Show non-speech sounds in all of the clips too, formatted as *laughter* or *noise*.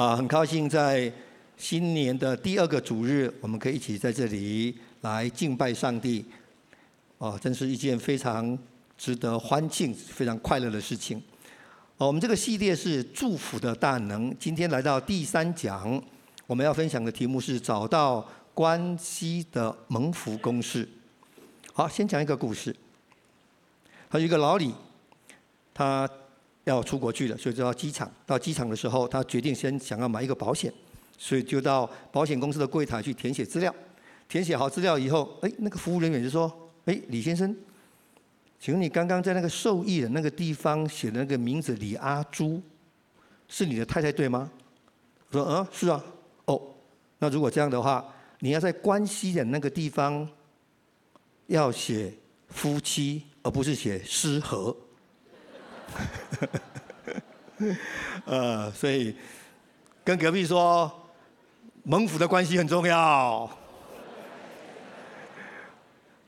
啊，很高兴在新年的第二个主日，我们可以一起在这里来敬拜上帝。哦，真是一件非常值得欢庆、非常快乐的事情。哦，我们这个系列是祝福的大能，今天来到第三讲，我们要分享的题目是找到关系的蒙福公式。好，先讲一个故事。他有一个老李，他要出国去了，所以就到机场。到机场的时候，他决定先想要买一个保险，所以就到保险公司的柜台去填写资料。填写好资料以后，哎，那个服务人员就说：“哎，李先生，请问你刚刚在那个受益人那个地方写的那个名字李阿珠，是你的太太对吗？”我说：“嗯，是啊。”哦，那如果这样的话，你要在关系的那个地方要写夫妻。而不是写失和，*laughs* 呃，所以跟隔壁说，蒙府的关系很重要。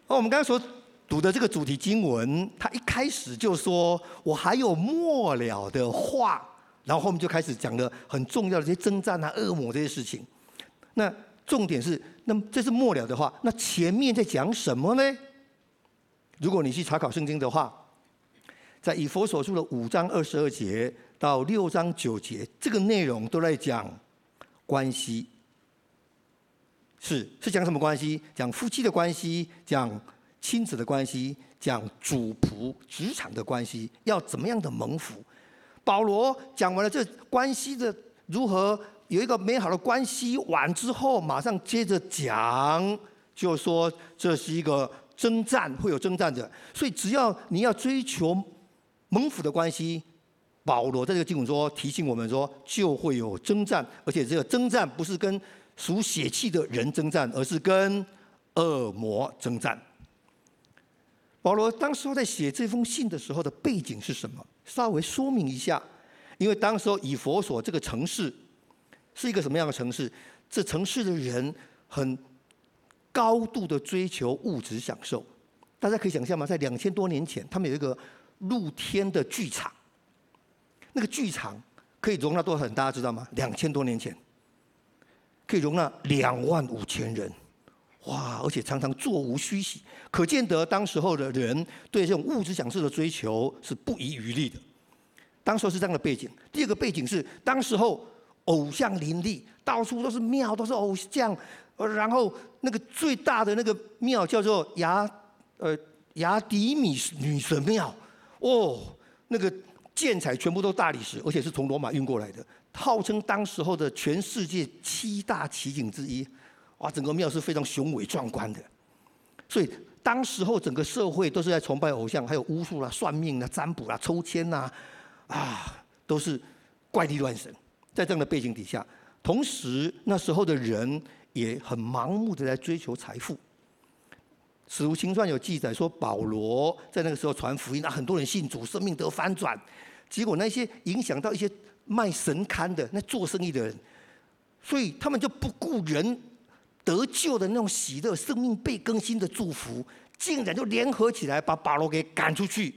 而我们刚才所读的这个主题经文，它一开始就说我还有末了的话，然后后面就开始讲了很重要的这些征战啊、恶魔这些事情。那重点是，那么这是末了的话，那前面在讲什么呢？如果你去查考圣经的话，在以佛所书的五章二十二节到六章九节，这个内容都在讲关系。是是讲什么关系？讲夫妻的关系，讲亲子的关系，讲主仆职场的关系，要怎么样的蒙福？保罗讲完了这关系的如何有一个美好的关系完之后，马上接着讲，就说这是一个。征战会有征战者，所以只要你要追求蒙福的关系，保罗在这个经文说提醒我们说，就会有征战，而且这个征战不是跟属血气的人征战，而是跟恶魔征战。保罗当时候在写这封信的时候的背景是什么？稍微说明一下，因为当时候以弗所这个城市是一个什么样的城市？这城市的人很。高度的追求物质享受，大家可以想象吗？在两千多年前，他们有一个露天的剧场，那个剧场可以容纳多少？大家知道吗？两千多年前可以容纳两万五千人，哇！而且常常座无虚席，可见得当时候的人对这种物质享受的追求是不遗余力的。当时候是这样的背景。第二个背景是，当时候偶像林立，到处都是庙，都是偶像。然后那个最大的那个庙叫做雅呃雅迪米女神庙，哦，那个建材全部都大理石，而且是从罗马运过来的，号称当时候的全世界七大奇景之一，哇，整个庙是非常雄伟壮观的。所以当时候整个社会都是在崇拜偶像，还有巫术啦、算命啦、占卜啦、抽签呐，啊，都是怪力乱神。在这样的背景底下，同时那时候的人。也很盲目的在追求财富。使徒行传有记载说，保罗在那个时候传福音，那很多人信主，生命得翻转。结果那些影响到一些卖神龛的、那做生意的人，所以他们就不顾人得救的那种喜乐、生命被更新的祝福，竟然就联合起来把保罗给赶出去，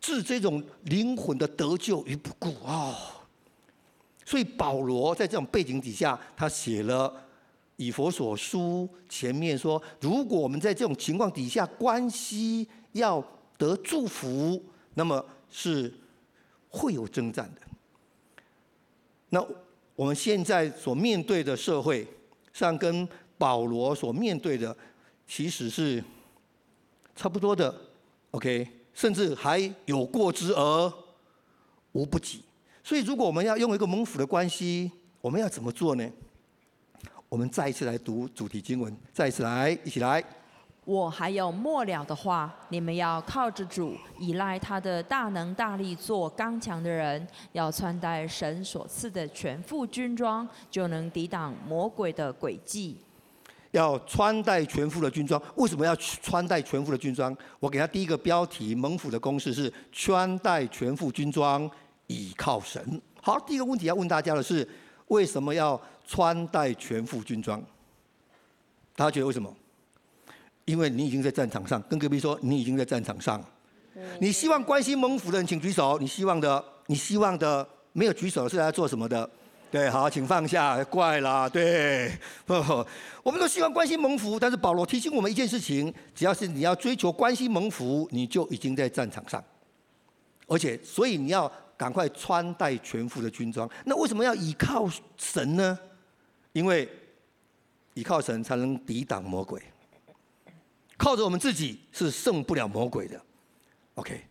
置这种灵魂的得救于不顾啊。所以保罗在这种背景底下，他写了以佛所书前面说，如果我们在这种情况底下关系要得祝福，那么是会有征战的。那我们现在所面对的社会，上跟保罗所面对的其实是差不多的，OK，甚至还有过之而无不及。所以，如果我们要用一个蒙府的关系，我们要怎么做呢？我们再一次来读主题经文，再一次来，一起来。我还有末了的话，你们要靠着主，依赖他的大能大力，做刚强的人，要穿戴神所赐的全副军装，就能抵挡魔鬼的诡计。要穿戴全副的军装，为什么要穿戴全副的军装？我给他第一个标题：蒙福的公式是穿戴全副军装。倚靠神。好，第一个问题要问大家的是：为什么要穿戴全副军装？大家觉得为什么？因为你已经在战场上，跟隔壁说你已经在战场上。你希望关心蒙福的人请举手。你希望的，你希望的，没有举手的是来做什么的？对，好，请放下，怪啦，对，*laughs* 我们都希望关心蒙福，但是保罗提醒我们一件事情：只要是你要追求关心蒙福，你就已经在战场上，而且，所以你要赶快穿戴全副的军装。那为什么要倚靠神呢？因为倚靠神才能抵挡魔鬼，靠着我们自己是胜不了魔鬼的。OK。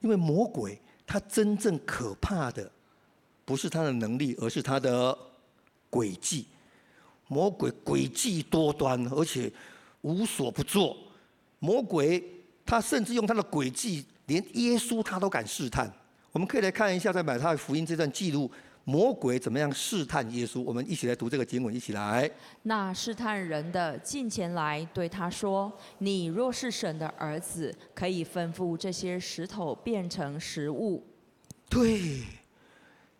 因为魔鬼他真正可怕的，不是他的能力，而是他的诡计。魔鬼诡计多端，而且无所不作。魔鬼他甚至用他的诡计，连耶稣他都敢试探。我们可以来看一下，在马太福音这段记录。魔鬼怎么样试探耶稣？我们一起来读这个经文，一起来。那试探人的近前来对他说：“你若是神的儿子，可以吩咐这些石头变成食物。”对，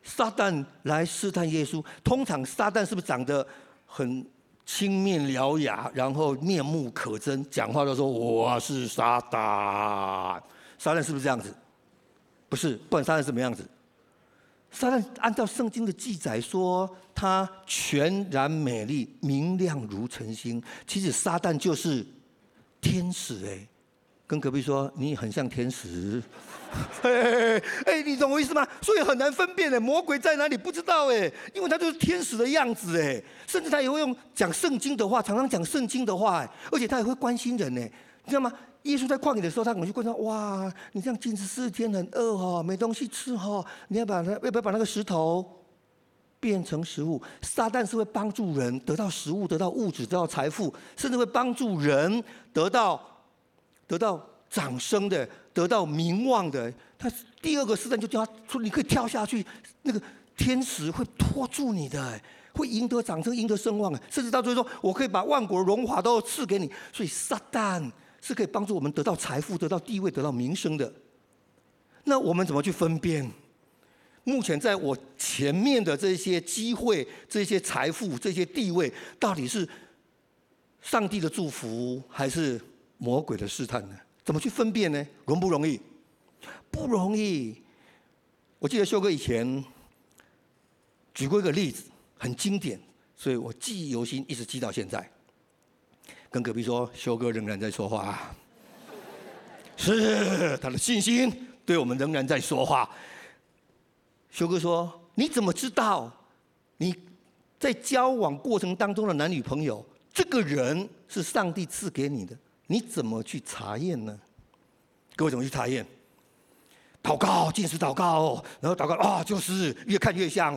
撒旦来试探耶稣。通常撒旦是不是长得很青面獠牙，然后面目可憎，讲话都说我是撒旦？撒旦是不是这样子？不是，不管撒旦是什么样子。撒旦按照圣经的记载说，他全然美丽，明亮如晨星。其实撒旦就是天使哎，跟隔壁说你很像天使。*laughs* 哎哎，你懂我意思吗？所以很难分辨哎，魔鬼在哪里不知道哎，因为他就是天使的样子哎，甚至他也会用讲圣经的话，常常讲圣经的话哎，而且他也会关心人呢，你知道吗？耶稣在旷野的时候，他可能就观察，哇，你这样禁食四天很饿哈，没东西吃哈，你要把它要不要把那个石头变成食物？撒旦是会帮助人得到食物、得到物质、得到财富，甚至会帮助人得到得到掌声的、得到名望的。他第二个试探就叫他说，你可以跳下去，那个天使会拖住你的，会赢得掌声、赢得声望，甚至到最后说，我可以把万国荣华都赐给你。所以撒旦。是可以帮助我们得到财富、得到地位、得到名声的。那我们怎么去分辨？目前在我前面的这些机会、这些财富、这些地位，到底是上帝的祝福，还是魔鬼的试探呢？怎么去分辨呢？容不容易？不容易。我记得修哥以前举过一个例子，很经典，所以我记忆犹新，一直记到现在。跟隔壁说，修哥仍然在说话，是他的信心对我们仍然在说话。修哥说：“你怎么知道你在交往过程当中的男女朋友，这个人是上帝赐给你的？你怎么去查验呢？各位怎么去查验？祷告，禁食祷告，然后祷告啊，就是越看越像。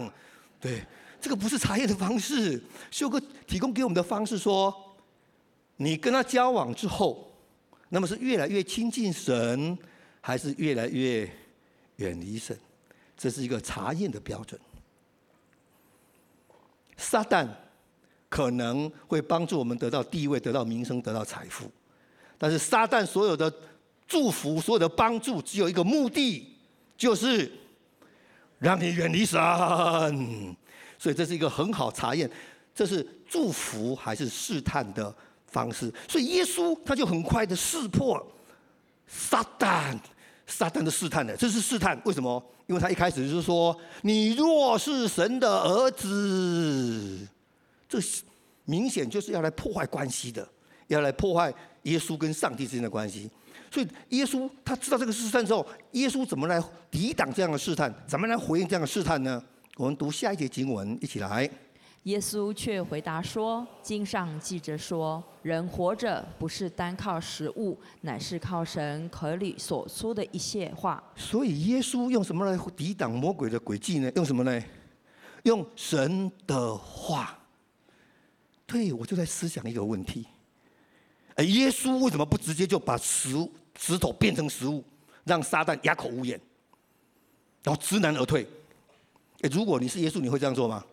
对，这个不是查验的方式。修哥提供给我们的方式说。”你跟他交往之后，那么是越来越亲近神，还是越来越远离神？这是一个查验的标准。撒旦可能会帮助我们得到地位、得到名声、得到财富，但是撒旦所有的祝福、所有的帮助，只有一个目的，就是让你远离神。所以这是一个很好查验，这是祝福还是试探的方式，所以耶稣他就很快的识破撒旦，撒旦的试探的，这是试探。为什么？因为他一开始就是说：“你若是神的儿子”，这明显就是要来破坏关系的，要来破坏耶稣跟上帝之间的关系。所以耶稣他知道这个试探之后，耶稣怎么来抵挡这样的试探？怎么来回应这样的试探呢？我们读下一节经文，一起来。耶稣却回答说：“经上记着说，人活着不是单靠食物，乃是靠神口里所出的一切话。”所以耶稣用什么来抵挡魔鬼的诡计呢？用什么呢？用神的话。对，我就在思想一个问题：哎，耶稣为什么不直接就把石石头变成食物，让撒旦哑口无言，然后知难而退？哎，如果你是耶稣，你会这样做吗？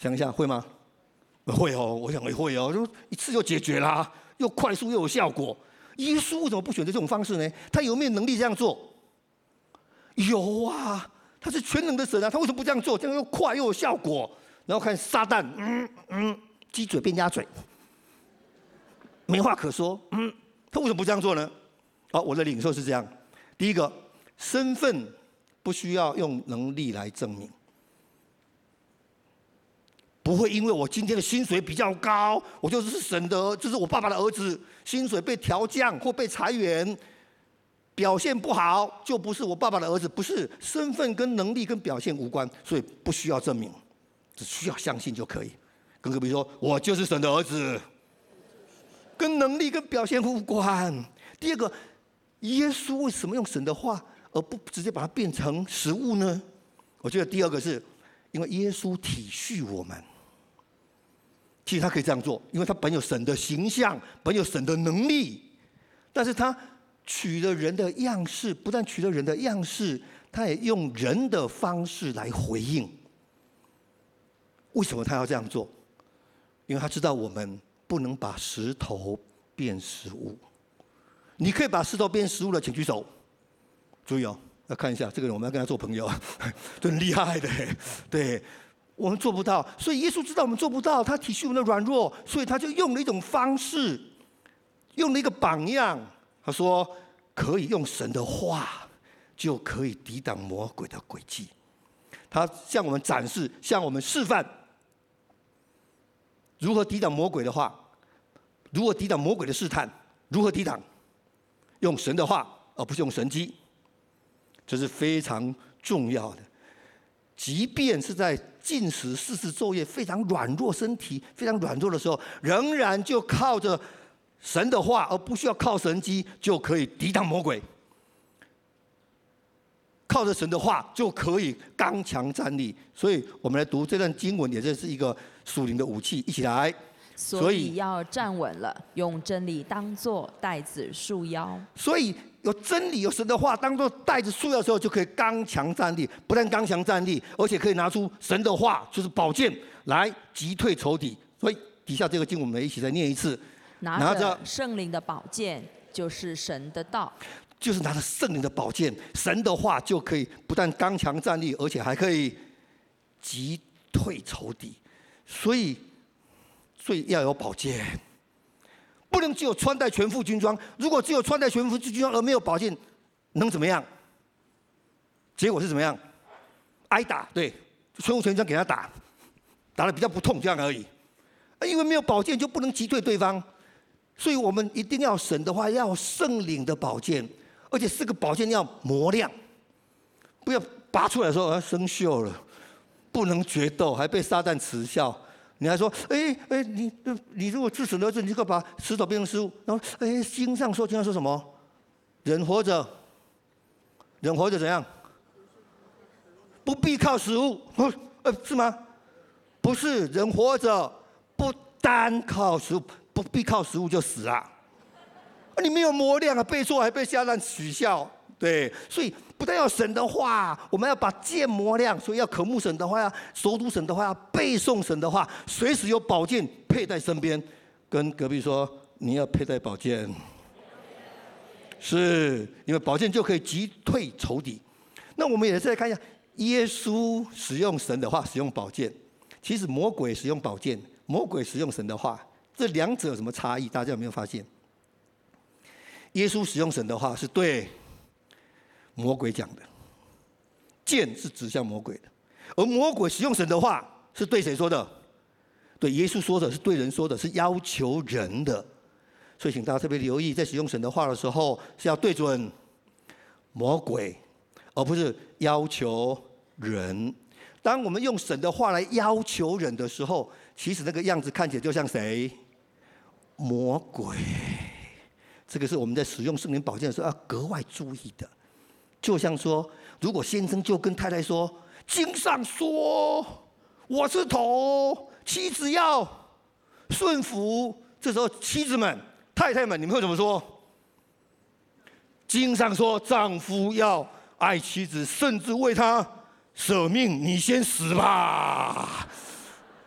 想一下会吗？会哦，我想也会哦，就一次就解决啦，又快速又有效果。耶稣为什么不选择这种方式呢？他有没有能力这样做？有啊，他是全能的神啊，他为什么不这样做？这样又快又有效果。然后看撒旦，嗯嗯，鸡嘴变鸭嘴，没话可说。嗯，他为什么不这样做呢？好，我的领受是这样：第一个，身份不需要用能力来证明。不会因为我今天的薪水比较高，我就是神的，就是我爸爸的儿子，薪水被调降或被裁员，表现不好就不是我爸爸的儿子，不是，身份跟能力跟表现无关，所以不需要证明，只需要相信就可以。跟隔壁说，我就是神的儿子，跟能力跟表现无关。第二个，耶稣为什么用神的话，而不直接把它变成食物呢？我觉得第二个是因为耶稣体恤我们。其实他可以这样做，因为他本有神的形象，本有神的能力，但是他取了人的样式，不但取了人的样式，他也用人的方式来回应。为什么他要这样做？因为他知道我们不能把石头变食物。你可以把石头变食物的，请举手。注意哦，要看一下这个人，我们要跟他做朋友，*laughs* 真厉害的，对。我们做不到，所以耶稣知道我们做不到，他体恤我们的软弱，所以他就用了一种方式，用了一个榜样。他说：“可以用神的话，就可以抵挡魔鬼的诡计。”他向我们展示，向我们示范如何抵挡魔鬼的话，如何抵挡魔鬼的试探，如何抵挡，用神的话，而不是用神机，这是非常重要的。即便是在进食、四十昼夜，非常软弱，身体非常软弱的时候，仍然就靠着神的话，而不需要靠神机，就可以抵挡魔鬼。靠着神的话就可以刚强站立。所以我们来读这段经文，也就是一个属灵的武器。一起来。所以要站稳了，用真理当作带子束腰。所以。有真理、有神的话当做带子束腰的时候，就可以刚强站立。不但刚强站立，而且可以拿出神的话，就是宝剑来击退仇敌。所以底下这个经，我们一起再念一次：拿着圣灵的宝剑，就是神的道。就是拿着圣灵的宝剑，神的话就可以不但刚强站立，而且还可以击退仇敌。所以，所以要有宝剑。不能只有穿戴全副军装。如果只有穿戴全副军装而没有宝剑，能怎么样？结果是怎么样？挨打，对，全副全装给他打，打得比较不痛，这样而已。因为没有宝剑就不能击退对方，所以我们一定要神的话，要圣灵的宝剑，而且这个宝剑要磨亮，不要拔出来的时候啊生锈了，不能决斗，还被撒旦耻笑。你还说，哎哎，你你如果自死的话，你就把石头变成食物。然后，哎，经上说，经上说什么？人活着，人活着怎样？不必靠食物，呃，是吗？不是，人活着不单靠食物，不必靠食物就死啊！你没有磨练啊，背错还被下蛋取笑。对，所以不但要神的话，我们要把剑磨亮，所以要渴慕神的话，要熟读神的话，要背诵神的话，随时有宝剑佩戴身边。跟隔壁说，你要佩戴宝剑，是因为宝剑就可以击退仇敌。那我们也再看一下，耶稣使用神的话，使用宝剑，其实魔鬼使用宝剑，魔鬼使用神的话，这两者有什么差异？大家有没有发现？耶稣使用神的话是对。魔鬼讲的剑是指向魔鬼的，而魔鬼使用神的话是对谁说的？对耶稣说的，是对人说的，是要求人的。所以，请大家特别留意，在使用神的话的时候，是要对准魔鬼，而不是要求人。当我们用神的话来要求人的时候，其实那个样子看起来就像谁？魔鬼。这个是我们在使用圣灵宝剑的时候要格外注意的。就像说，如果先生就跟太太说：“经上说我是头，妻子要顺服。”这时候，妻子们、太太们，你们会怎么说？经上说，丈夫要爱妻子，甚至为她舍命。你先死吧，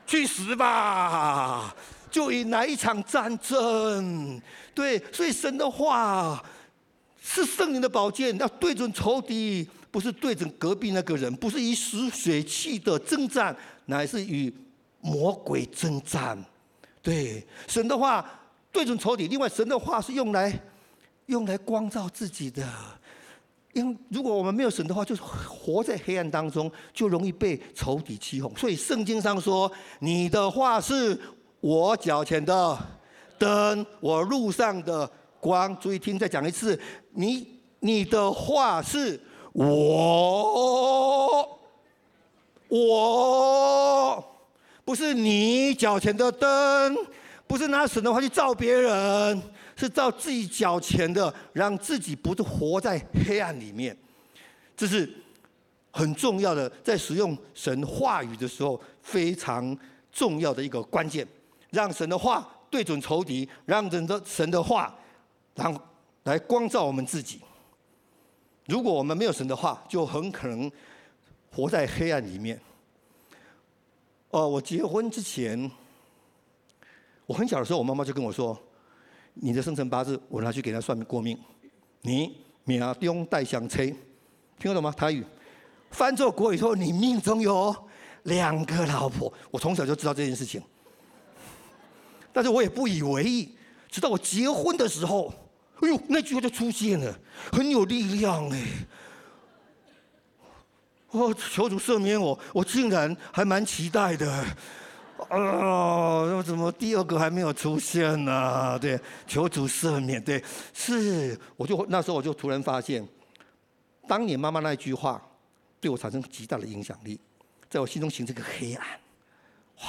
去死吧，就引来一场战争。对，所以神的话。是圣灵的宝剑，要对准仇敌，不是对准隔壁那个人，不是以死血气的征战，乃是与魔鬼征战。对，神的话对准仇敌。另外，神的话是用来用来光照自己的。因如果我们没有神的话，就是活在黑暗当中，就容易被仇敌欺哄。所以圣经上说：“你的话是我脚前的灯，我路上的光。”注意听，再讲一次：你你的话是我，我不是你脚前的灯，不是拿神的话去照别人。是照自己脚前的，让自己不是活在黑暗里面，这是很重要的，在使用神话语的时候非常重要的一个关键。让神的话对准仇敌，让神的神的话，然后来光照我们自己。如果我们没有神的话，就很可能活在黑暗里面。哦，我结婚之前，我很小的时候，我妈妈就跟我说。你的生辰八字，我拿去给他算过命。你命中带相车，听得懂吗？台语。翻作国语说，你命中有两个老婆。我从小就知道这件事情，但是我也不以为意。直到我结婚的时候，哎呦，那句话就出现了，很有力量哎。哦，求主赦免我，我竟然还蛮期待的。啊，那怎么第二个还没有出现呢？对，求主赦免。对，是，我就那时候我就突然发现，当年妈妈那句话对我产生极大的影响力，在我心中形成个黑暗。哇！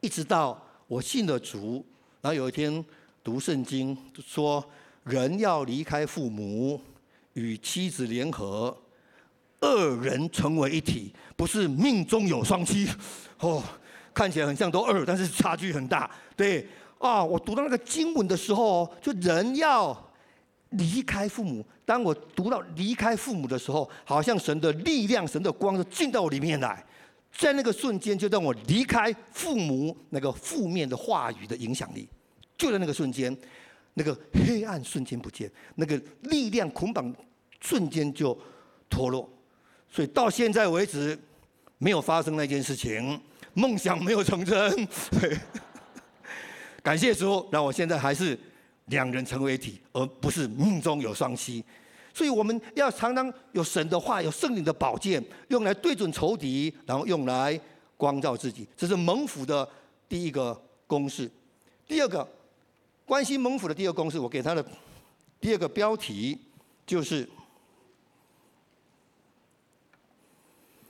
一直到我信了主，然后有一天读圣经说，人要离开父母，与妻子联合，二人成为一体，不是命中有双妻。*laughs* 哦，看起来很像都二，但是差距很大。对，啊，我读到那个经文的时候，就人要离开父母。当我读到离开父母的时候，好像神的力量、神的光就进到我里面来，在那个瞬间就让我离开父母那个负面的话语的影响力。就在那个瞬间，那个黑暗瞬间不见，那个力量捆绑瞬间就脱落。所以到现在为止。没有发生那件事情，梦想没有成真。*laughs* 感谢主，让我现在还是两人成为一体，而不是命中有双妻。所以我们要常常有神的话，有圣灵的宝剑，用来对准仇敌，然后用来光照自己。这是蒙福的第一个公式。第二个，关心蒙府的第二个公式，我给他的第二个标题就是。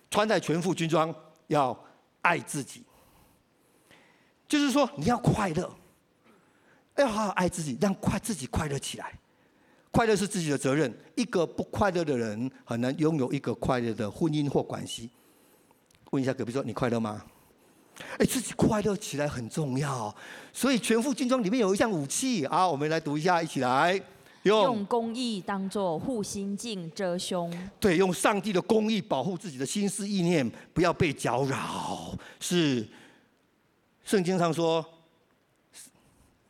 穿戴全副军装，要爱自己，就是说你要快乐，要好好爱自己，让快自己快乐起来。快乐是自己的责任。一个不快乐的人，很难拥有一个快乐的婚姻或关系。问一下隔壁说：“你快乐吗？”哎，自己快乐起来很重要。所以全副军装里面有一项武器啊，我们来读一下，一起来。用，用公义当做护心镜遮胸，对，用上帝的公义保护自己的心思意念，不要被搅扰。是圣经上说，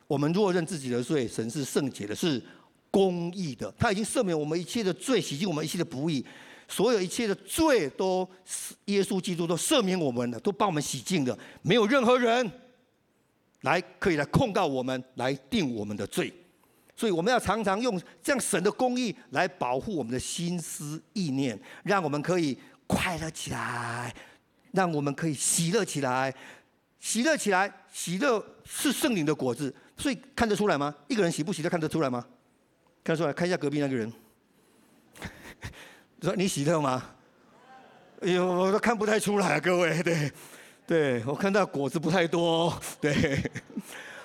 我们若认自己的罪，神是圣洁的，是公义的，他已经赦免我们一切的罪，洗净我们一切的不义，所有一切的罪都耶稣基督都赦免我们了，都帮我们洗净的，没有任何人来可以来控告我们，来定我们的罪。所以我们要常常用这样神的公义来保护我们的心思意念，让我们可以快乐起来，让我们可以喜乐起来，喜乐起来，喜乐是圣灵的果子。所以看得出来吗？一个人喜不喜乐看得出来吗？看得出来，看一下隔壁那个人，说你喜乐吗？哎呦，我都看不太出来啊，各位，*laughs* 对，对我看到果子不太多，*laughs* 对，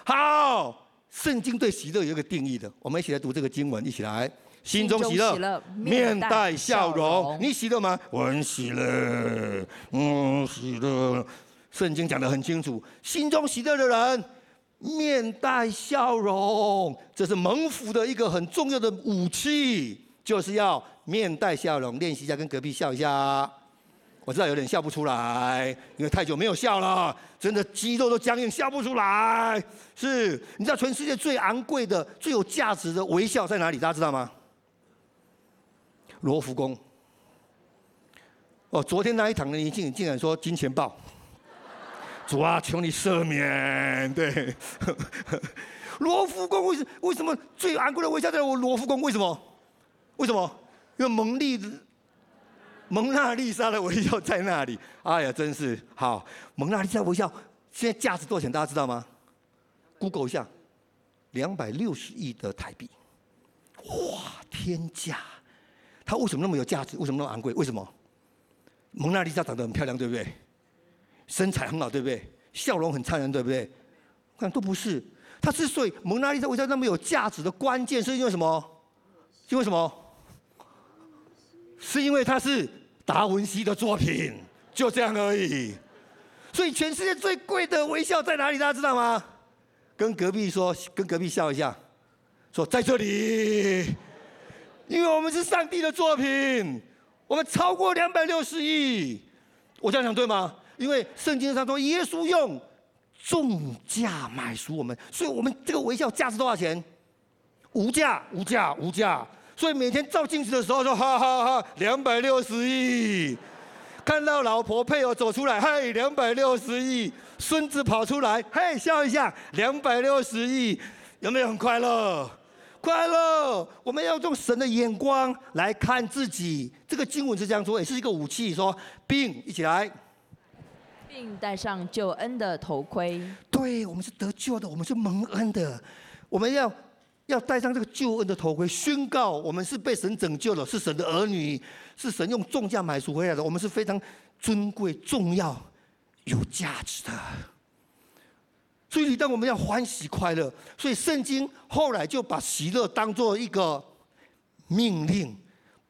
好。圣经对喜乐有一个定义的，我们一起来读这个经文，一起来。心中喜乐，面带笑容。你喜乐吗？我很喜乐，嗯，喜乐。圣经讲得很清楚，心中喜乐的人，面带笑容，这是蒙福的一个很重要的武器，就是要面带笑容。练习一下，跟隔壁笑一下。我知道有点笑不出来，因为太久没有笑了，真的肌肉都僵硬，笑不出来。是，你知道全世界最昂贵的、最有价值的微笑在哪里？大家知道吗？罗浮宫。哦，昨天那一堂的你竟竟然说金钱豹，主啊，求你赦免。对，*laughs* 罗浮宫为什为什么最昂贵的微笑在我罗浮宫？为什么？为什么？因为蒙丽蒙娜丽莎的微笑在那里。*laughs* 哎呀，真是好！蒙娜丽莎微笑现在价值多少钱？大家知道吗？Google 一下，两百六十亿的台币。哇，天价！它为什么那么有价值？为什么那么昂贵？为什么？蒙娜丽莎长得很漂亮，对不对？身材很好，对不对？笑容很灿烂，对不对？看都不是。它之所以蒙娜丽莎微笑那么有价值的关键，是因为什么？因为什么？是因为它是达文西的作品，就这样而已。所以全世界最贵的微笑在哪里？大家知道吗？跟隔壁说，跟隔壁笑一下，说在这里。因为我们是上帝的作品，我们超过两百六十亿，我这样讲对吗？因为圣经上说，耶稣用重价买赎我们，所以我们这个微笑价值多少钱？无价，无价，无价。所以每天照镜子的时候说，哈哈哈，两百六十亿。看到老婆配偶走出来，嘿，两百六十亿。孙子跑出来，嘿，笑一下，两百六十亿，有没有很快乐？快乐，我们要用神的眼光来看自己。这个经文是这样说，也是一个武器，说并一起来，并戴上救恩的头盔。对，我们是得救的，我们是蒙恩的，我们要要戴上这个救恩的头盔，宣告我们是被神拯救了，是神的儿女，是神用重价买赎回来的，我们是非常尊贵、重要、有价值的。所以，当我们要欢喜快乐，所以圣经后来就把喜乐当做一个命令。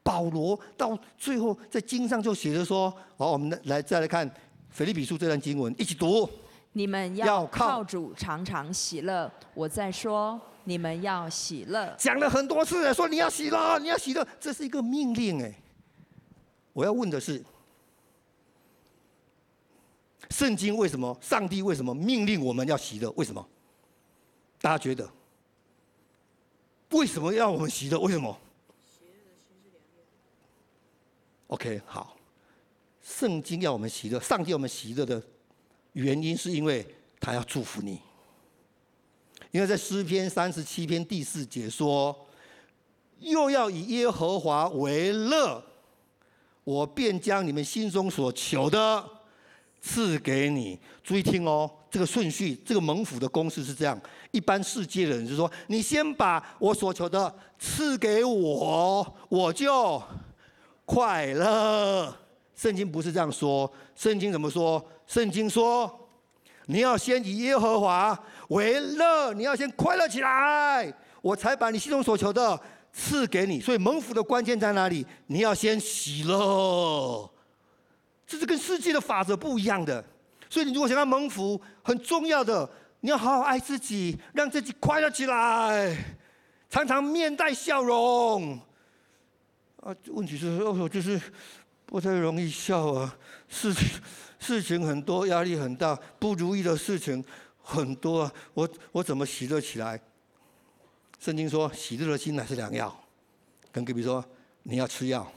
保罗到最后在经上就写着说：“好，我们来再来看腓立比书这段经文，一起读。你们要靠主常常喜乐。我在说，你们要喜乐。讲了很多次，说你要喜乐，你要喜乐，这是一个命令。哎，我要问的是。”圣经为什么？上帝为什么命令我们要喜乐？为什么？大家觉得？为什么要我们喜乐？为什么？OK，好。圣经要我们喜乐，上帝要我们喜乐的原因，是因为他要祝福你。因为在诗篇三十七篇第四节说：“又要以耶和华为乐，我便将你们心中所求的。”赐给你，注意听哦，这个顺序，这个蒙福的公式是这样。一般世界的人就说：“你先把我所求的赐给我，我就快乐。”圣经不是这样说，圣经怎么说？圣经说：“你要先以耶和华为乐，你要先快乐起来，我才把你心中所求的赐给你。”所以蒙福的关键在哪里？你要先喜乐。这是跟世界的法则不一样的，所以你如果想要蒙福，很重要的，你要好好爱自己，让自己快乐起来，常常面带笑容。啊，问题是哦，就是不太容易笑啊，事情事情很多，压力很大，不如意的事情很多，我我怎么喜乐起来？圣经说，喜乐的心乃是良药。跟隔壁说，你要吃药。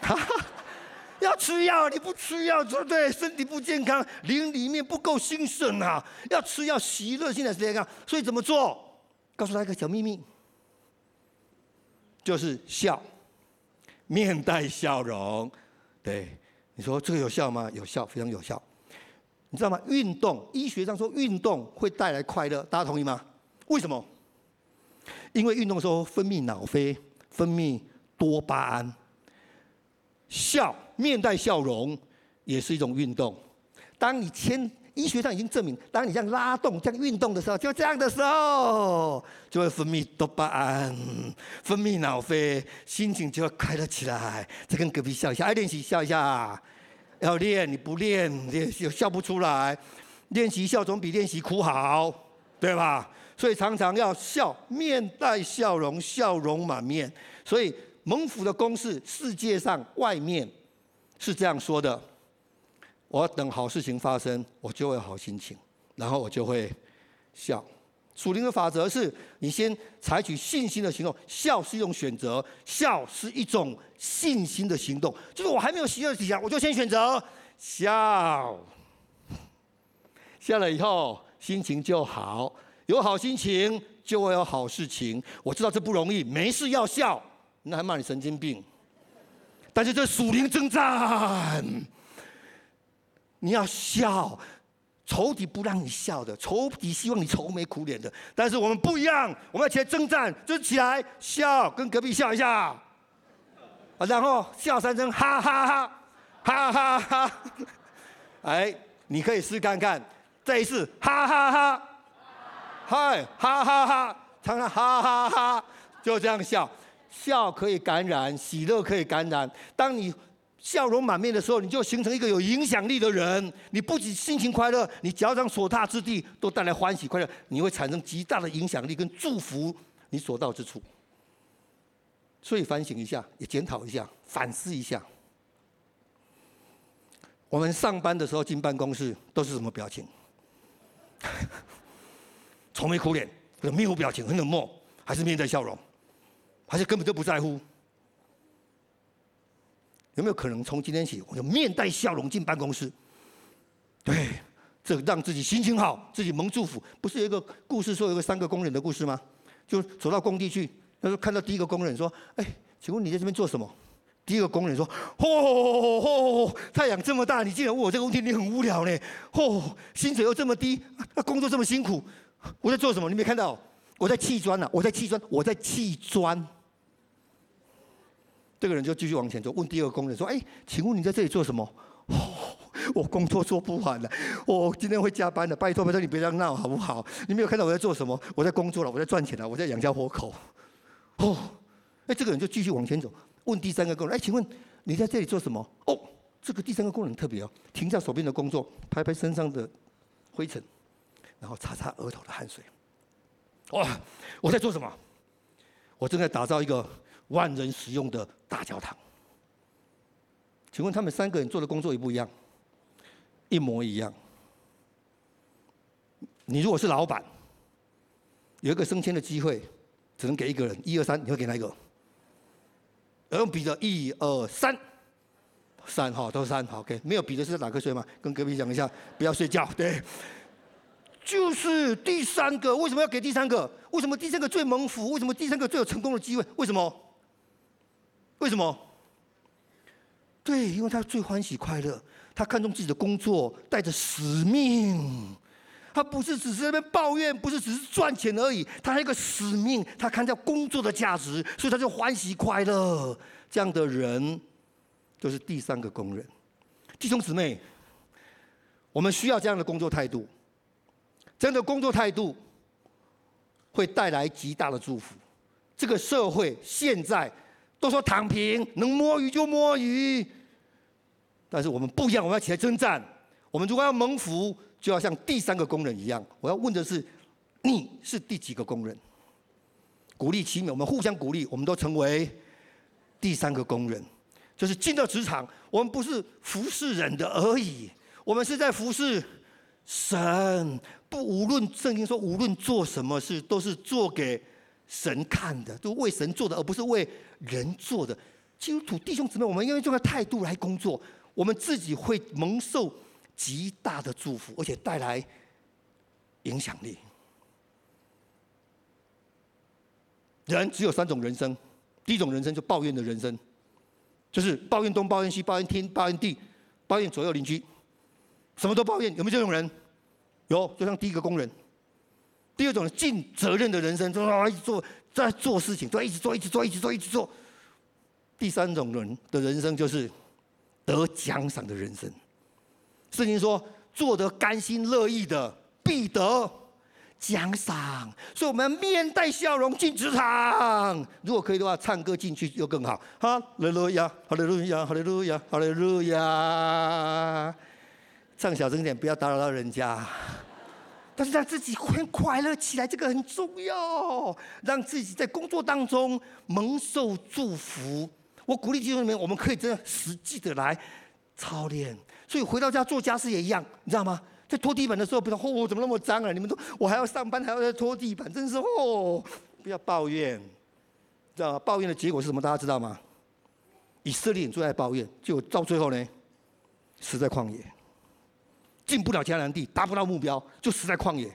哈哈。要吃药，你不吃药，对不对？身体不健康，灵里面不够兴盛啊！要吃药，喜乐现在是这样，所以怎么做？告诉他一个小秘密，就是笑，面带笑容。对，你说这个有效吗？有效，非常有效。你知道吗？运动，医学上说运动会带来快乐，大家同意吗？为什么？因为运动的时候分泌脑啡，分泌多巴胺。笑，面带笑容，也是一种运动。当你签，医学上已经证明，当你这样拉动、这样运动的时候，就这样的时候，就会分泌多巴胺，分泌脑啡，心情就会快乐起来。再跟隔壁笑一下，爱练习笑一下。要练，你不练，*laughs* 练习笑不出来。练习笑总比练习哭好，对吧？所以常常要笑，面带笑容，笑容满面。所以。蒙福的公式，世界上外面是这样说的：我等好事情发生，我就会有好心情，然后我就会笑。属灵的法则是你先采取信心的行动，笑是一种选择，笑是一种信心的行动。就是我还没有喜乐起来，我就先选择笑，笑了以后心情就好，有好心情就会有好事情。我知道这不容易，没事要笑。那还骂你神经病，但是这属灵征战，你要笑，仇敌不让你笑的，仇敌希望你愁眉苦脸的。但是我们不一样，我们要起来征战，就是起来笑，跟隔壁笑一下，啊然后笑三声，哈哈哈，哈哈哈。哎，你可以试看看，这一次，哈哈哈，嗨，哈哈哈，常常哈哈哈，就这样笑。笑可以感染，喜乐可以感染。当你笑容满面的时候，你就形成一个有影响力的人。你不仅心情快乐，你脚掌所踏之地都带来欢喜快乐。你会产生极大的影响力跟祝福你所到之处。所以反省一下，也检讨一下，反思一下。我们上班的时候进办公室都是什么表情？*laughs* 愁眉苦脸，面无表情，很冷漠，还是面带笑容？还是根本就不在乎，有没有可能从今天起，我就面带笑容进办公室？对，这让自己心情好，自己蒙祝福。不是有一个故事说有个三个工人的故事吗？就走到工地去，他说看到第一个工人说：“哎，请问你在这边做什么？”第一个工人说：“哦，太阳这么大，你竟然问我这个问题，你很无聊呢。哦，薪水又这么低，那工作这么辛苦，我在做什么？你没看到？我在砌砖呢，我在砌砖，我在砌砖。”这个人就继续往前走，问第二个工人说：“哎，请问你在这里做什么？”“ *laughs* 哦，我工作做不完了，我今天会加班的，拜托拜托你别这样闹好不好？你没有看到我在做什么？我在工作了，我在赚钱了，我在养家活口。”哦，哎，这个人就继续往前走，问第三个工人：“哎，请问你在这里做什么？”哦，这个第三个工人特别哦，停下手边的工作，拍拍身上的灰尘，然后擦擦额头的汗水。哇，我在做什么？我正在打造一个。万人使用的大教堂，请问他们三个人做的工作一不一样？一模一样。你如果是老板，有一个升迁的机会，只能给一个人，一二三，你会给哪一个？要用比的，一二三，三哈，都是三，好，OK。没有比的是在打瞌睡吗？跟隔壁讲一下，不要睡觉，对。就是第三个，为什么要给第三个？为什么第三个最蒙福？为什么第三个最有成功的机会？为什么？为什么？对，因为他最欢喜快乐，他看重自己的工作，带着使命，他不是只是在那边抱怨，不是只是赚钱而已，他还有个使命，他看到工作的价值，所以他就欢喜快乐。这样的人就是第三个工人。弟兄姊妹，我们需要这样的工作态度，这样的工作态度会带来极大的祝福。这个社会现在。都说躺平，能摸鱼就摸鱼。但是我们不一样，我们要起来征战。我们如果要蒙福，就要像第三个工人一样。我要问的是，你是第几个工人？鼓励奇美，我们互相鼓励，我们都成为第三个工人。就是进到职场，我们不是服侍人的而已，我们是在服侍神。不，无论圣经说，无论做什么事，都是做给。神看的，都为神做的，而不是为人做的。基督徒弟兄姊妹，我们应该用这个态度来工作，我们自己会蒙受极大的祝福，而且带来影响力。人只有三种人生，第一种人生就抱怨的人生，就是抱怨东、抱怨西、抱怨天、抱怨地、抱怨左右邻居，什么都抱怨。有没有这种人？有，就像第一个工人。第二种尽责任的人生，就一直做，在做事情，都一直做，一直做，一直做，一直做。第三种人的人生就是得奖赏的人生。圣经说，做得甘心乐意的，必得奖赏。所以，我们面带笑容进职场。如果可以的话，唱歌进去就更好。哈利路亚，哈利路亚，哈利路亚，哈利路亚。唱小声点，不要打扰到人家。但是让自己快快乐起来，这个很重要。让自己在工作当中蒙受祝福。我鼓励弟兄们，我们可以真的实际的来操练。所以回到家做家事也一样，你知道吗？在拖地板的时候，不知道哦，怎么那么脏啊？你们都我还要上班，还要在拖地板，真是哦！不要抱怨，知道吗？抱怨的结果是什么？大家知道吗？以色列人最爱抱怨，就到最后呢，死在旷野。进不了迦南地，达不到目标，就死在旷野。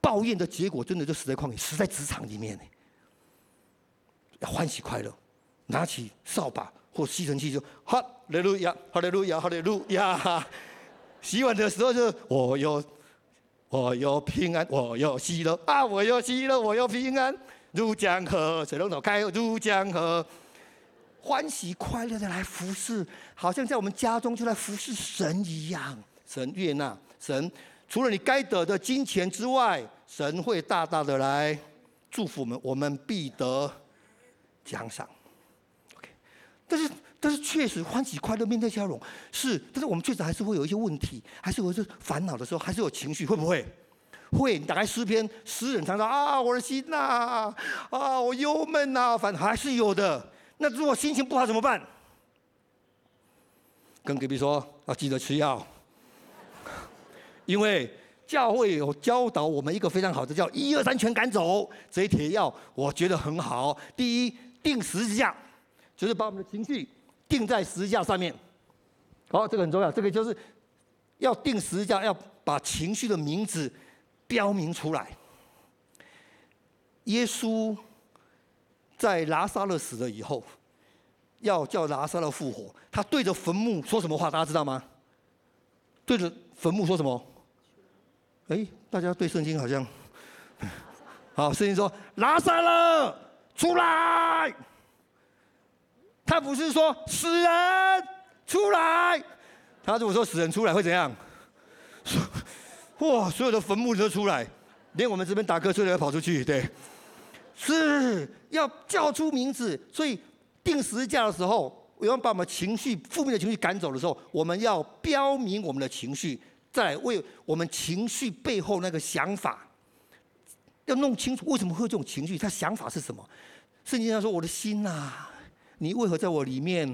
抱怨的结果，真的就死在旷野，死在职场里面呢。要欢喜快乐，拿起扫把，或吸尘器就哈利路亚，哈利路亚，哈利路亚。洗碗的时候就我有我有平安，我有喜乐啊，我有喜乐，我有平安，如江河，水龙头开如江河，欢喜快乐的来服侍，好像在我们家中就来服侍神一样。神悦纳，神除了你该得的金钱之外，神会大大的来祝福我们，我们必得奖赏。OK，但是但是确实欢喜快乐面带笑容是，但是我们确实还是会有一些问题，还是有一些烦恼的时候，还是有情绪，会不会？会。你打开诗篇，诗人常常啊，我的心呐，啊，我忧闷呐，反正还是有的。那如果心情不好怎么办？跟隔壁说要记得吃药。因为教会有教导我们一个非常好的叫“一二三全赶走”这一帖药，我觉得很好。第一，定十字架，就是把我们的情绪定在十字架上面。好，这个很重要。这个就是要定十字架，要把情绪的名字标明出来。耶稣在拉撒勒死了以后，要叫拉撒勒复活，他对着坟墓说什么话？大家知道吗？对着坟墓说什么？哎，大家对圣经好像 *laughs* 好。圣经说：“拉撒勒出来。”他不是说死人出来。他如果说死人出来会怎样？*laughs* 哇！所有的坟墓都出来，连我们这边打瞌睡的要跑出去。对，是要叫出名字。所以定十字架的时候，我要把我们情绪负面的情绪赶走的时候，我们要标明我们的情绪。再为我们情绪背后那个想法，要弄清楚为什么会有这种情绪，他想法是什么？圣经上说：“我的心呐、你为何在我里面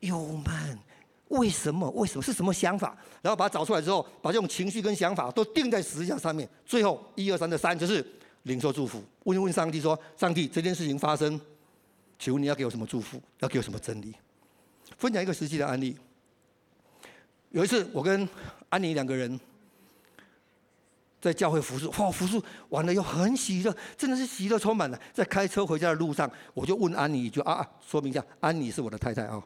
忧闷？为什么？为什么？是什么想法？”然后把它找出来之后，把这种情绪跟想法都定在十字架上面。最后一二三的三就是领受祝福。问一问上帝说：“上帝，这件事情发生，请问你要给我什么祝福？要给我什么真理？”分享一个实际的案例。有一次，我跟安妮两个人在教会服侍，哇，服侍完了又很喜乐，真的是喜乐充满了。在开车回家的路上，我就问安妮一句啊，说明一下，安妮是我的太太啊，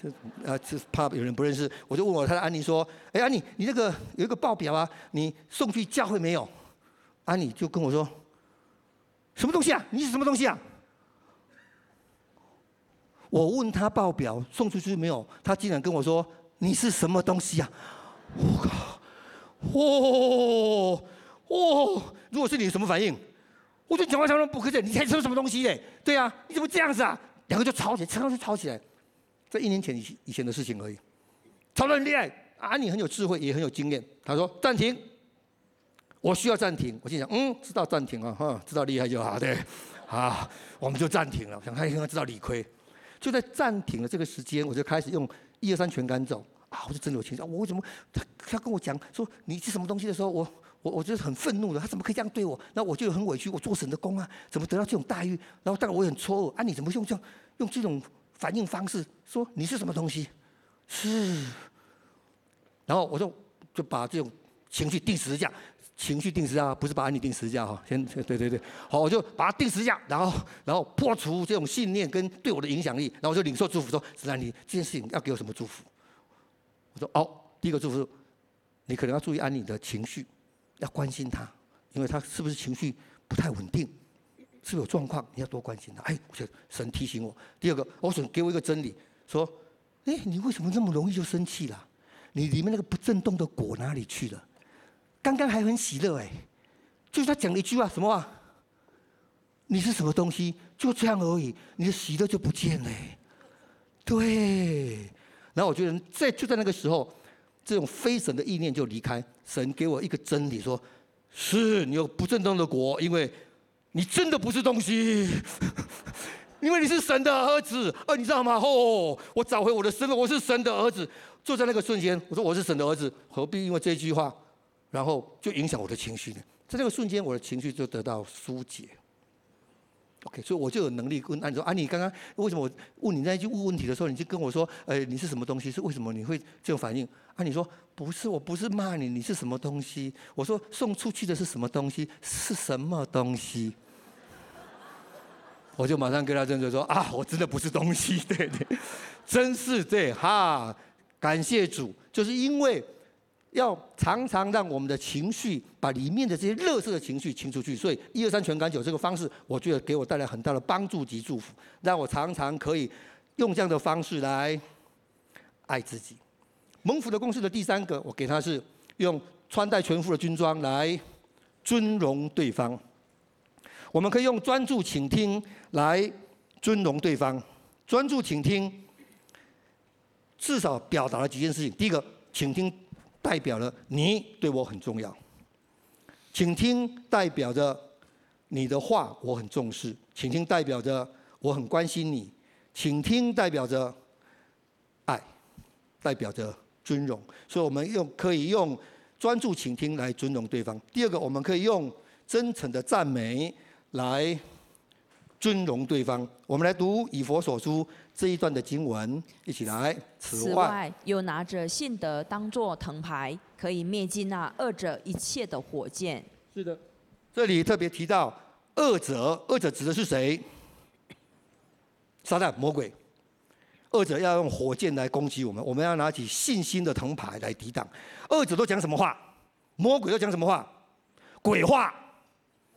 这啊，这怕有人不认识，我就问我太太安妮说，哎，安妮，你那个有一个报表啊，你送去教会没有？安妮就跟我说，什么东西啊？你是什么东西啊？我问他报表送出去没有，他竟然跟我说。你是什么东西啊？我靠！哦哦！如果是你，什么反应？我就讲话讲话不客气，你才说什么东西嘞？对啊，你怎么这样子啊？两个就吵起来，常常就吵起来。在一年前以以前的事情而已，吵得很厉害。啊，你很有智慧，也很有经验。他说暂停，我需要暂停。我心想，嗯，知道暂停啊，哈，知道厉害就好，对，好，我们就暂停了。想看应该知道理亏。就在暂停的这个时间，我就开始用。一二三全赶走啊！我就真的有情绪，我为什么他他跟我讲说你是什么东西的时候，我我我就是很愤怒的，他怎么可以这样对我？那我就很委屈，我做神的工啊，怎么得到这种待遇？然后当然我也很错愕啊！你怎么用这样用这种反应方式说你是什么东西？是，然后我就就把这种情绪钉十字架，情绪定时啊不是把安妮钉十字架哈，先对对对，好，我就把它钉十字架，然后然后破除这种信念跟对我的影响力，然后我就领受祝福说，是安你这件事情要给我什么祝福？我说哦，第一个祝福，你可能要注意安妮的情绪，要关心她，因为她是不是情绪不太稳定，是不是有状况，你要多关心她。哎，我觉得神提醒我。第二个，我想给我一个真理，说，哎，你为什么那么容易就生气了？你里面那个不震动的果哪里去了？刚刚还很喜乐哎，就是他讲了一句话，什么话？你是什么东西？就这样而已，你的喜乐就不见了。对，然后我觉得在就在那个时候，这种非神的意念就离开。神给我一个真理，说：是你有不正当的果，因为你真的不是东西，*laughs* 因为你是神的儿子。呃，你知道吗？哦，我找回我的身份，我是神的儿子。就在那个瞬间，我说我是神的儿子，何必因为这句话？然后就影响我的情绪呢，在这个瞬间，我的情绪就得到疏解。OK，所以我就有能力跟安说：“啊，你刚刚为什么我问你那一句问问题的时候，你就跟我说，呃，你是什么东西？是为什么你会这种反应？”啊，你说：“不是，我不是骂你，你是什么东西？”我说：“送出去的是什么东西？是什么东西？”我就马上跟他认真说：“啊，我真的不是东西，对 *laughs* 对。”真是对哈，感谢主，就是因为要常常让我们的情绪把里面的这些乐色的情绪清出去，所以一二三全感酒这个方式，我觉得给我带来很大的帮助及祝福，让我常常可以用这样的方式来爱自己。蒙福的公式的第三个，我给他是用穿戴全副的军装来尊荣对方。我们可以用专注倾听来尊荣对方。专注倾听，至少表达了几件事情。第一个，倾听代表了你对我很重要。请听代表着你的话我很重视。请听代表着我很关心你。请听代表着爱，代表着。尊荣，所以我们用可以用专注倾听来尊荣对方。第二个，我们可以用真诚的赞美来尊荣对方。我们来读以佛所书这一段的经文，一起来。此外，又拿着信德当作藤牌，可以灭尽那恶者一切的火箭。是的，这里特别提到恶者，恶者指的是谁？撒旦、魔鬼。二者要用火箭来攻击我们，我们要拿起信心的藤牌来抵挡。二者都讲什么话？魔鬼都讲什么话？鬼话，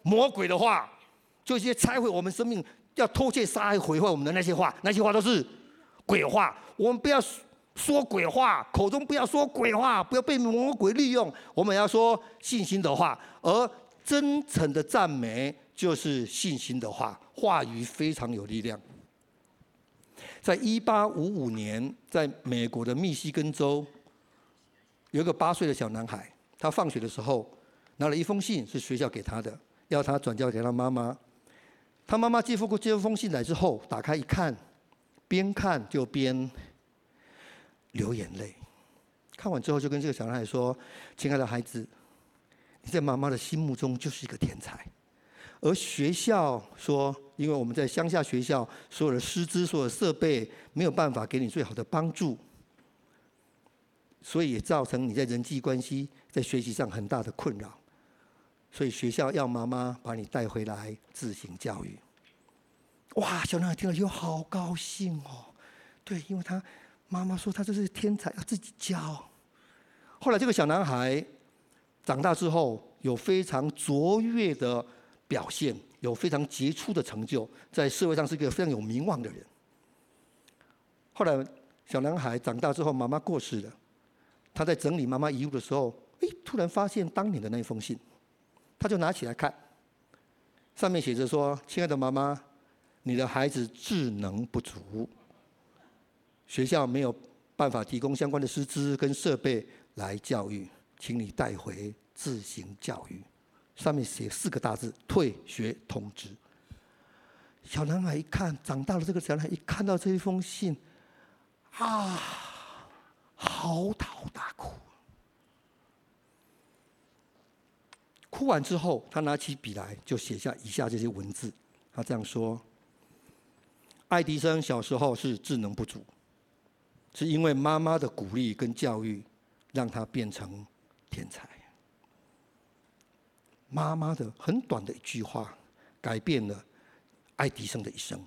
魔鬼的话，就一些拆毁我们生命、要偷窃、杀害、毁坏我们的那些话，那些话都是鬼话。我们不要说鬼话，口中不要说鬼话，不要被魔鬼利用。我们要说信心的话，而真诚的赞美就是信心的话，话语非常有力量。在一八五五年，在美国的密西根州，有一个八岁的小男孩，他放学的时候拿了一封信，是学校给他的，要他转交给他妈妈。他妈妈接过这封信来之后，打开一看，边看就边流眼泪。看完之后，就跟这个小男孩说：“亲爱的孩子，你在妈妈的心目中就是一个天才。”而学校说，因为我们在乡下学校，所有的师资、所有的设备没有办法给你最好的帮助，所以也造成你在人际关系、在学习上很大的困扰。所以学校要妈妈把你带回来自行教育。哇，小男孩听了就好高兴哦。对，因为他妈妈说他这是天才，要自己教。后来这个小男孩长大之后，有非常卓越的。表现有非常杰出的成就，在社会上是一个非常有名望的人。后来，小男孩长大之后，妈妈过世了，他在整理妈妈遗物的时候，哎，突然发现当年的那封信，他就拿起来看，上面写着说：“亲爱的妈妈，你的孩子智能不足，学校没有办法提供相关的师资跟设备来教育，请你带回自行教育。”上面写四个大字：退学通知。小男孩一看，长大了，这个小男孩一看到这一封信，啊，嚎啕大哭。哭完之后，他拿起笔来，就写下以下这些文字。他这样说：爱迪生小时候是智能不足，是因为妈妈的鼓励跟教育，让他变成天才。妈妈的很短的一句话，改变了爱迪生的一生，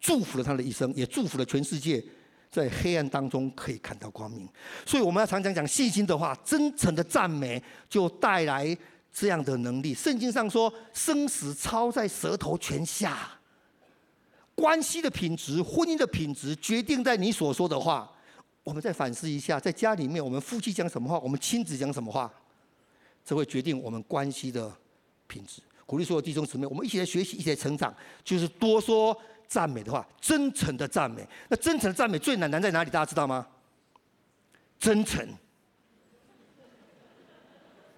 祝福了他的一生，也祝福了全世界，在黑暗当中可以看到光明。所以我们要常常讲信心的话，真诚的赞美就带来这样的能力。圣经上说，生死操在舌头泉下，关系的品质、婚姻的品质，决定在你所说的话。我们再反思一下，在家里面，我们夫妻讲什么话，我们亲子讲什么话。这会决定我们关系的品质。鼓励所有弟兄姊妹，我们一起来学习，一起来成长，就是多说赞美的话，真诚的赞美。那真诚的赞美最难难在哪里？大家知道吗？真诚。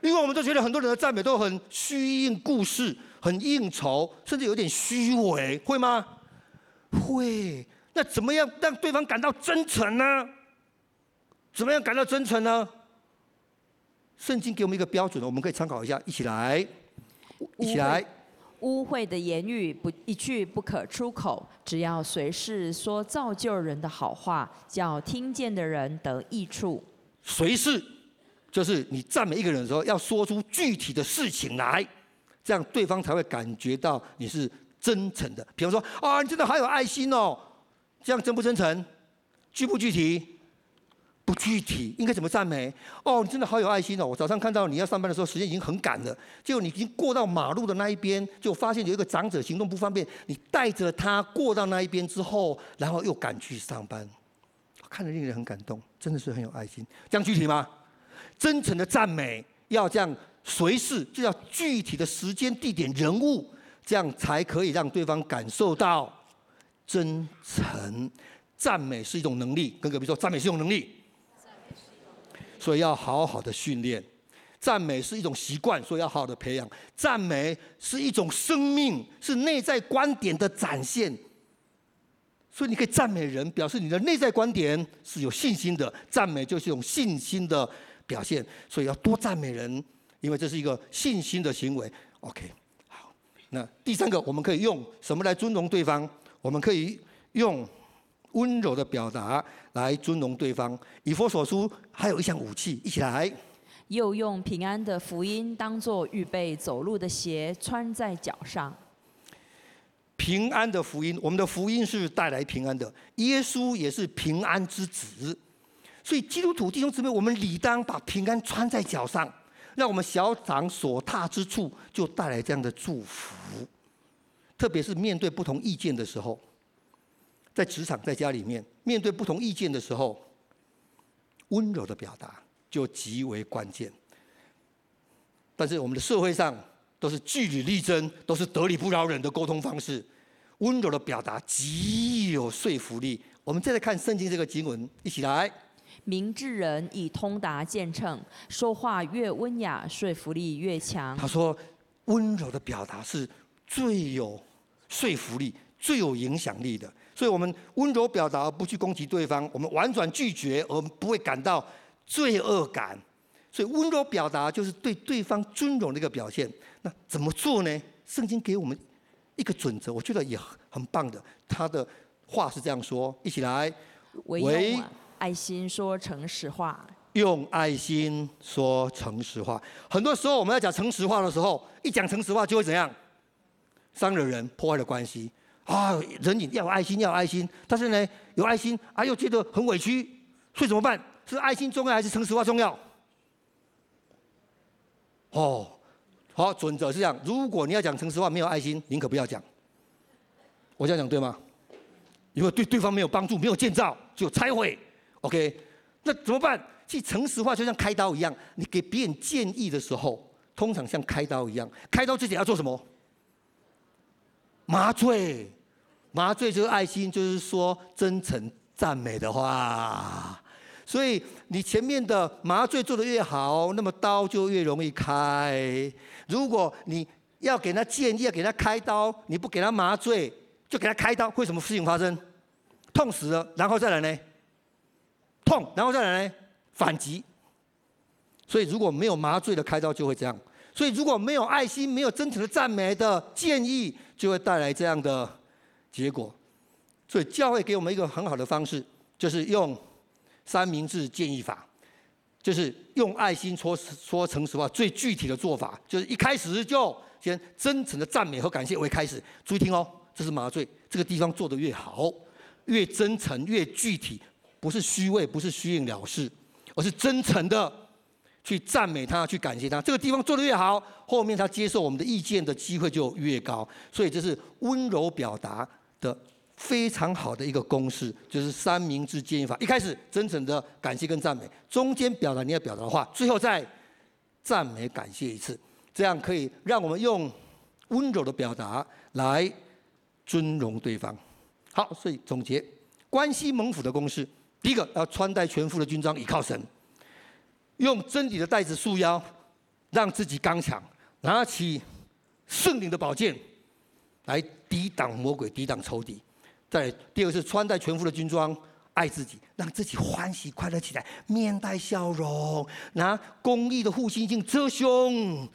因为我们都觉得很多人的赞美都很虚应故事，很应酬，甚至有点虚伪，会吗？会。那怎么样让对方感到真诚呢？怎么样感到真诚呢？圣经给我们一个标准，我们可以参考一下，一起来，一起来。污秽的言语不一句不可出口，只要随时说造就人的好话，叫听见的人得益处。随时，就是你赞美一个人的时候，要说出具体的事情来，这样对方才会感觉到你是真诚的。比方说，啊，你真的好有爱心哦，这样真不真诚？具不具体？不具体，应该怎么赞美？哦，你真的好有爱心哦！我早上看到你要上班的时候，时间已经很赶了，结果你已经过到马路的那一边，就发现有一个长者行动不方便，你带着他过到那一边之后，然后又赶去上班，看着令人很感动，真的是很有爱心。这样具体吗？真诚的赞美要这样随时，就要具体的时间、地点、人物，这样才可以让对方感受到真诚。赞美是一种能力，跟隔壁说，赞美是一种能力。所以要好好的训练，赞美是一种习惯，所以要好好的培养。赞美是一种生命，是内在观点的展现。所以你可以赞美人，表示你的内在观点是有信心的。赞美就是一种信心的表现，所以要多赞美人，因为这是一个信心的行为。OK，好，那第三个，我们可以用什么来尊荣对方？我们可以用。温柔的表达来尊荣对方。以佛所书还有一项武器，一起来。又用平安的福音当做预备走路的鞋，穿在脚上。平安的福音，我们的福音是带来平安的。耶稣也是平安之子，所以基督徒弟兄姊妹，我们理当把平安穿在脚上，让我们脚掌所踏之处就带来这样的祝福。特别是面对不同意见的时候。在职场，在家里面，面对不同意见的时候，温柔的表达就极为关键。但是我们的社会上都是据理力争，都是得理不饶人的沟通方式，温柔的表达极有说服力。我们再来看圣经这个经文，一起来。明智人以通达见称，说话越温雅，说服力越强。他说，温柔的表达是最有说服力、最有影响力的。所以我们温柔表达而不去攻击对方，我们婉转拒绝而不会感到罪恶感。所以温柔表达就是对对方尊荣的一个表现。那怎么做呢？圣经给我们一个准则，我觉得也很棒的。他的话是这样说：一起来，唯爱心说诚实话，用爱心说诚实话。很多时候我们要讲诚实话的时候，一讲诚实话就会怎样？伤了人，破坏了关系。啊，人你要有爱心，要有爱心，但是呢，有爱心啊，又觉得很委屈，所以怎么办？是爱心重要还是诚实话重要？哦，好，准则是这样：如果你要讲诚实话，没有爱心，宁可不要讲。我这样讲对吗？因为对对方没有帮助，没有建造，就拆毁。OK，那怎么办？其实诚实话就像开刀一样，你给别人建议的时候，通常像开刀一样，开刀之前要做什么？麻醉。麻醉就是爱心，就是说真诚赞美的话。所以你前面的麻醉做得越好，那么刀就越容易开。如果你要给他建议，要给他开刀，你不给他麻醉，就给他开刀，会什么事情发生？痛死了，然后再来呢？痛，然后再来？反击。所以如果没有麻醉的开刀，就会这样。所以如果没有爱心，没有真诚的赞美的建议，就会带来这样的。结果，所以教会给我们一个很好的方式，就是用三明治建议法，就是用爱心说说诚实话。最具体的做法，就是一开始就先真诚的赞美和感谢为开始。注意听哦，这是麻醉，这个地方做得越好，越真诚越具体，不是虚伪，不是虚应了事，而是真诚的去赞美他，去感谢他。这个地方做得越好，后面他接受我们的意见的机会就越高。所以这是温柔表达的非常好的一个公式，就是三明治建议法。一开始真诚的感谢跟赞美，中间表达你要表达的话，最后再赞美感谢一次，这样可以让我们用温柔的表达来尊荣对方。好，所以总结关系猛虎的公式：第一个要穿戴全副的军装，倚靠神，用真理的带子束腰，让自己刚强，拿起圣灵的宝剑。来抵挡魔鬼，抵挡仇敌。再第二个是穿戴全副的军装，爱自己，让自己欢喜快乐起来，面带笑容，拿公义的护心镜遮胸，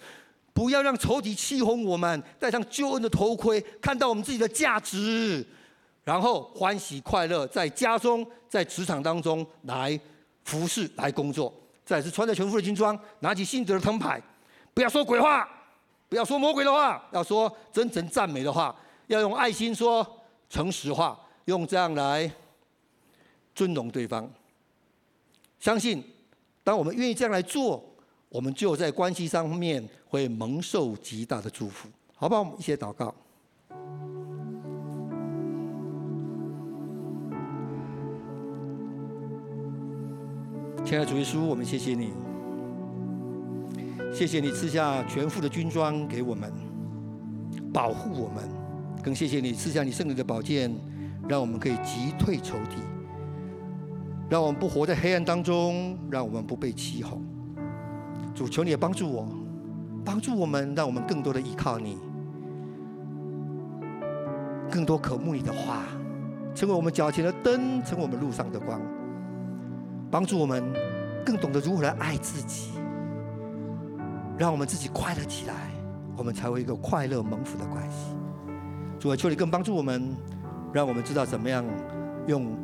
不要让仇敌欺哄我们，戴上救恩的头盔，看到我们自己的价值，然后欢喜快乐在家中，在职场当中来服侍，来工作。再是穿着全副的军装，拿起信德的藤牌，不要说鬼话。不要说魔鬼的话，要说真诚赞美的话，要用爱心说诚实话，用这样来尊荣对方。相信，当我们愿意这样来做，我们就在关系上面会蒙受极大的祝福。好不好？我们一起祷告。亲爱的主耶稣，我们谢谢你，谢谢你赐下全副的军装给我们，保护我们，更谢谢你赐下你圣灵的宝剑，让我们可以击退仇敌，让我们不活在黑暗当中，让我们不被欺哄。主，求你也帮助我，帮助我们，让我们更多的依靠你。更多渴慕你的话，成为我们脚前的灯，成为我们路上的光，帮助我们更懂得如何来爱自己，让我们自己快乐起来，我们才会一个快乐蒙福的关系。主啊，求你更帮助我们，让我们知道怎么样用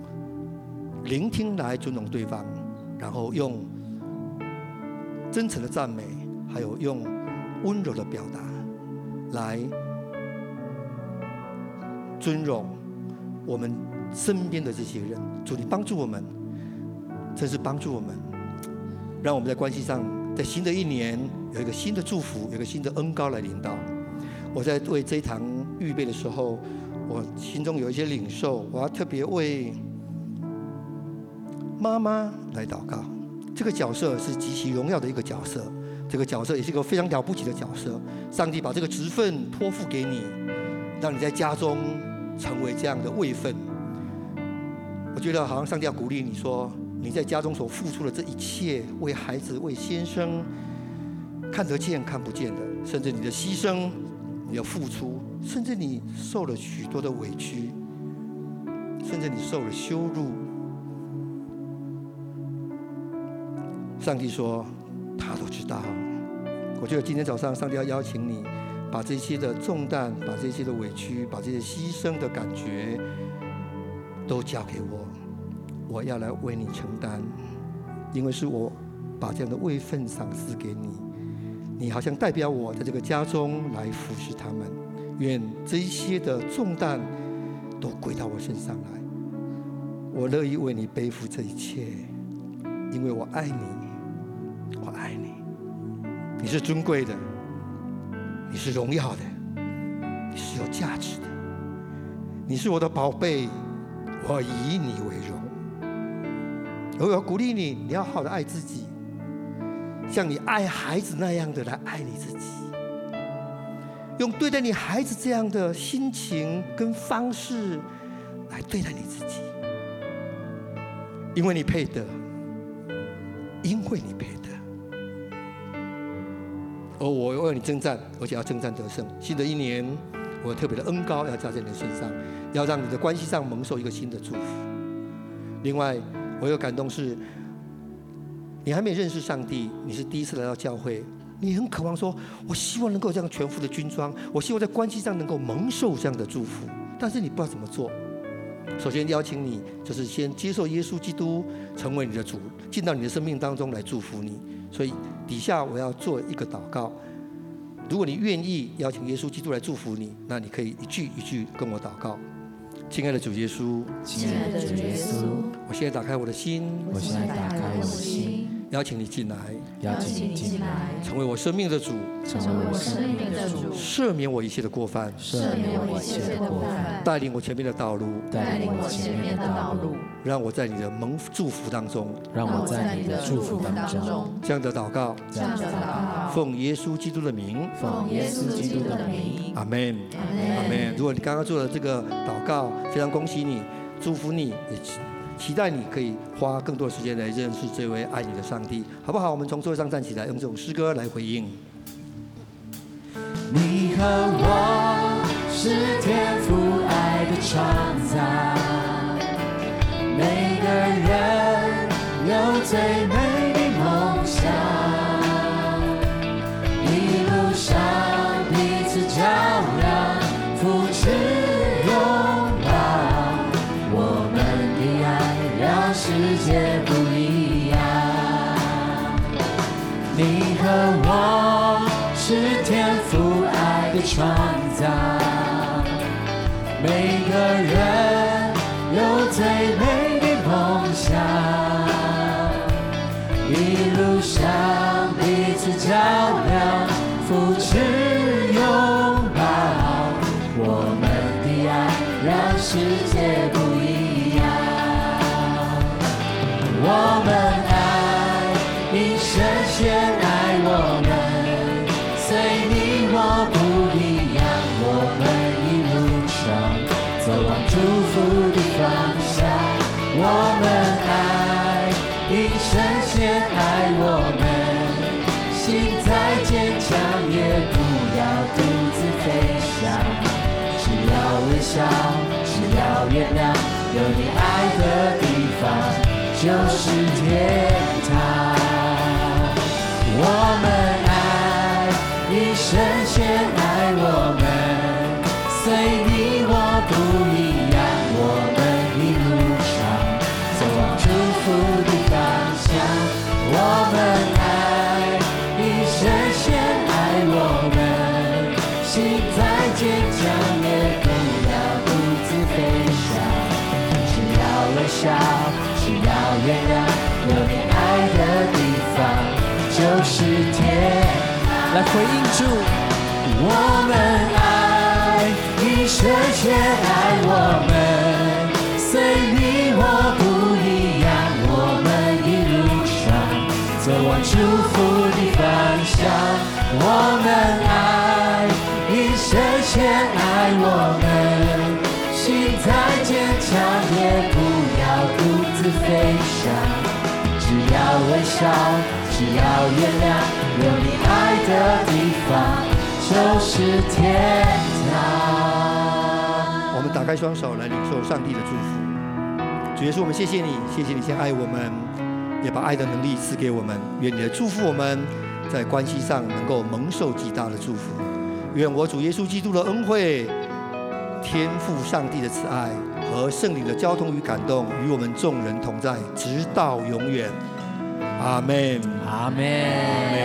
聆听来尊重对方，然后用真诚的赞美，还有用温柔的表达来。尊荣我们身边的这些人，主你帮助我们，真是帮助我们，让我们在关系上，在新的一年有一个新的祝福，有一个新的恩膏来临到。我在为这一堂预备的时候，我心中有一些领受，我要特别为妈妈来祷告。这个角色是极其荣耀的一个角色，这个角色也是一个非常了不起的角色。上帝把这个职分托付给你，让你在家中。成为这样的位分，我觉得好像上帝要鼓励你说，你在家中所付出的这一切，为孩子、为先生，看得见看不见的，甚至你的牺牲、你的付出，甚至你受了许多的委屈，甚至你受了羞辱，上帝说他都知道。我觉得今天早上上帝要邀请你。把这些的重担，把这些的委屈，把这些牺牲的感觉，都交给我，我要来为你承担，因为是我把这样的位分赏赐给你，你好像代表我在这个家中来服侍他们，愿这一些的重担都归到我身上来，我乐意为你背负这一切，因为我爱你，我爱你，你是尊贵的。你是荣耀的，你是有价值的，你是我的宝贝，我以你为荣。我要鼓励你，你要好的爱自己，像你爱孩子那样的来爱你自己，用对待你孩子这样的心情跟方式来对待你自己，因为你配得，因为你配得。而我为你征战，而且要征战得胜。新的一年，我特别的恩膏要加在你的身上，要让你的关系上蒙受一个新的祝福。另外，我有感动是，你还没认识上帝，你是第一次来到教会，你很渴望说，我希望能够这样全副的军装，我希望在关系上能够蒙受这样的祝福，但是你不知道怎么做。首先邀请你，就是先接受耶稣基督成为你的主，进到你的生命当中来祝福你。所以底下我要做一个祷告，如果你愿意邀请耶稣基督来祝福你，那你可以一句一句跟我祷告。亲爱的主耶稣，亲爱的主耶稣，我现在打开我的心，我现在打开我的心。邀请你进来，邀请你进来，成为我生命的主，成为我生命的主，赦免我一切的过犯，赦免我一切的过犯，带领我前面的道路，带领我前面的道路，让我在你的蒙祝福当中，让我在你的祝福当中，这样的祷告，这样的祷告，奉耶稣基督的名，奉耶稣基督的名，阿门，阿门。如果你刚刚做了这个祷告，非常恭喜你，祝福你，也。期待你可以花更多时间来认识这位爱你的上帝，好不好？我们从座位上站起来，用这种诗歌来回应。你和我是天赋爱的创造，每个人有最美的梦想，创造，每个人有最美月亮，有你爱的地方就是天堂。我们爱，因深深爱我们，随你我不一样，我们一路上走往祝福的方向。我们爱，因深深爱我们，心再坚强也不要独自飞翔，只要微笑。只要原谅，有你爱的地方就是天堂。我们打开双手来领受上帝的祝福。主耶稣，我们谢谢你，谢谢你先爱我们，也把爱的能力赐给我们。愿你的祝福我们在关系上能够蒙受极大的祝福。愿我主耶稣基督的恩惠、天赋上帝的慈爱和圣灵的交通与感动与我们众人同在，直到永远。阿门，阿门。